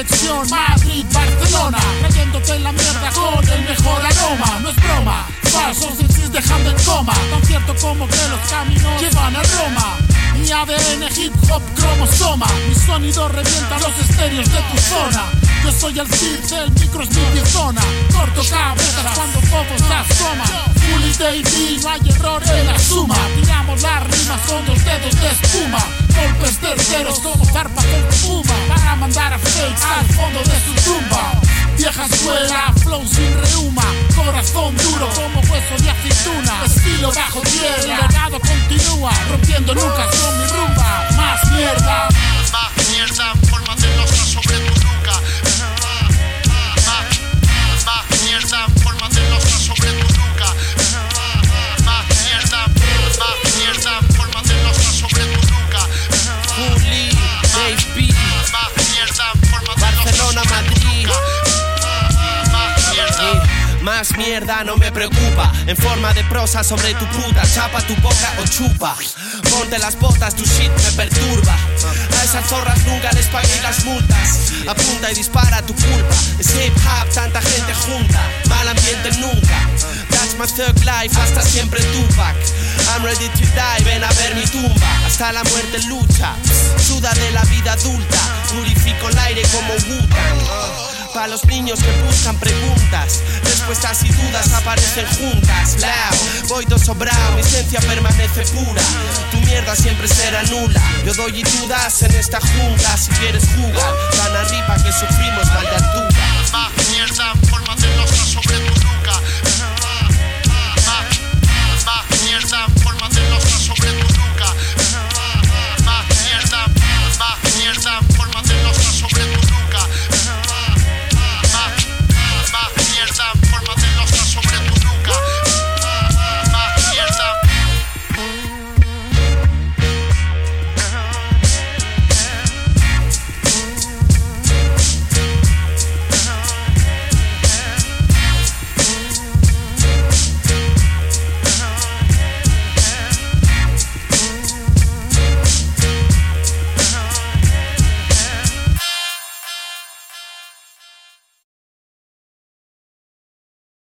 Madrid, Barcelona, cayéndote en la mierda con el mejor aroma. No es broma, falsos MCs dejando en coma. Tan cierto como que los caminos llevan a Roma. Mi ADN hip hop cromosoma, mi sonido revienta los estéreos de tu zona. Yo soy el Sir del micro es mi zona. Corto cabezas cuando bobos se asoman. Bully Davy, no hay error en la suma. Tiramos las rimas con los dedos de espuma. Golpes terceros como farpa fakes al fondo de su tumba. Vieja escuela, flow sin reuma. Corazón duro como hueso de aceituna. Estilo bajo tierra, el legado continúa. Rompiendo nunca con mi rumba. Más mierda. Mierda no me preocupa. En forma de prosa sobre tu puta Chapa tu boca o chupa. Ponte las botas, tu shit me perturba. A esas zorras nunca les pagué las multas. Apunta y dispara tu culpa. Es hip hop, tanta gente junta. Mal ambiente nunca. That's my life, hasta siempre Tupac. I'm ready to die, ven a ver mi tumba. Hasta la muerte lucha. Suda de la vida adulta. Purifico el aire como Wu-Tang para los niños que buscan preguntas, y dudas aparecen juntas. Lao, voy todo sobrado, mi esencia permanece pura. Tu mierda siempre será nula. Yo doy y tú das en esta jungla. Si quieres jugar, tan arriba que sufrimos mal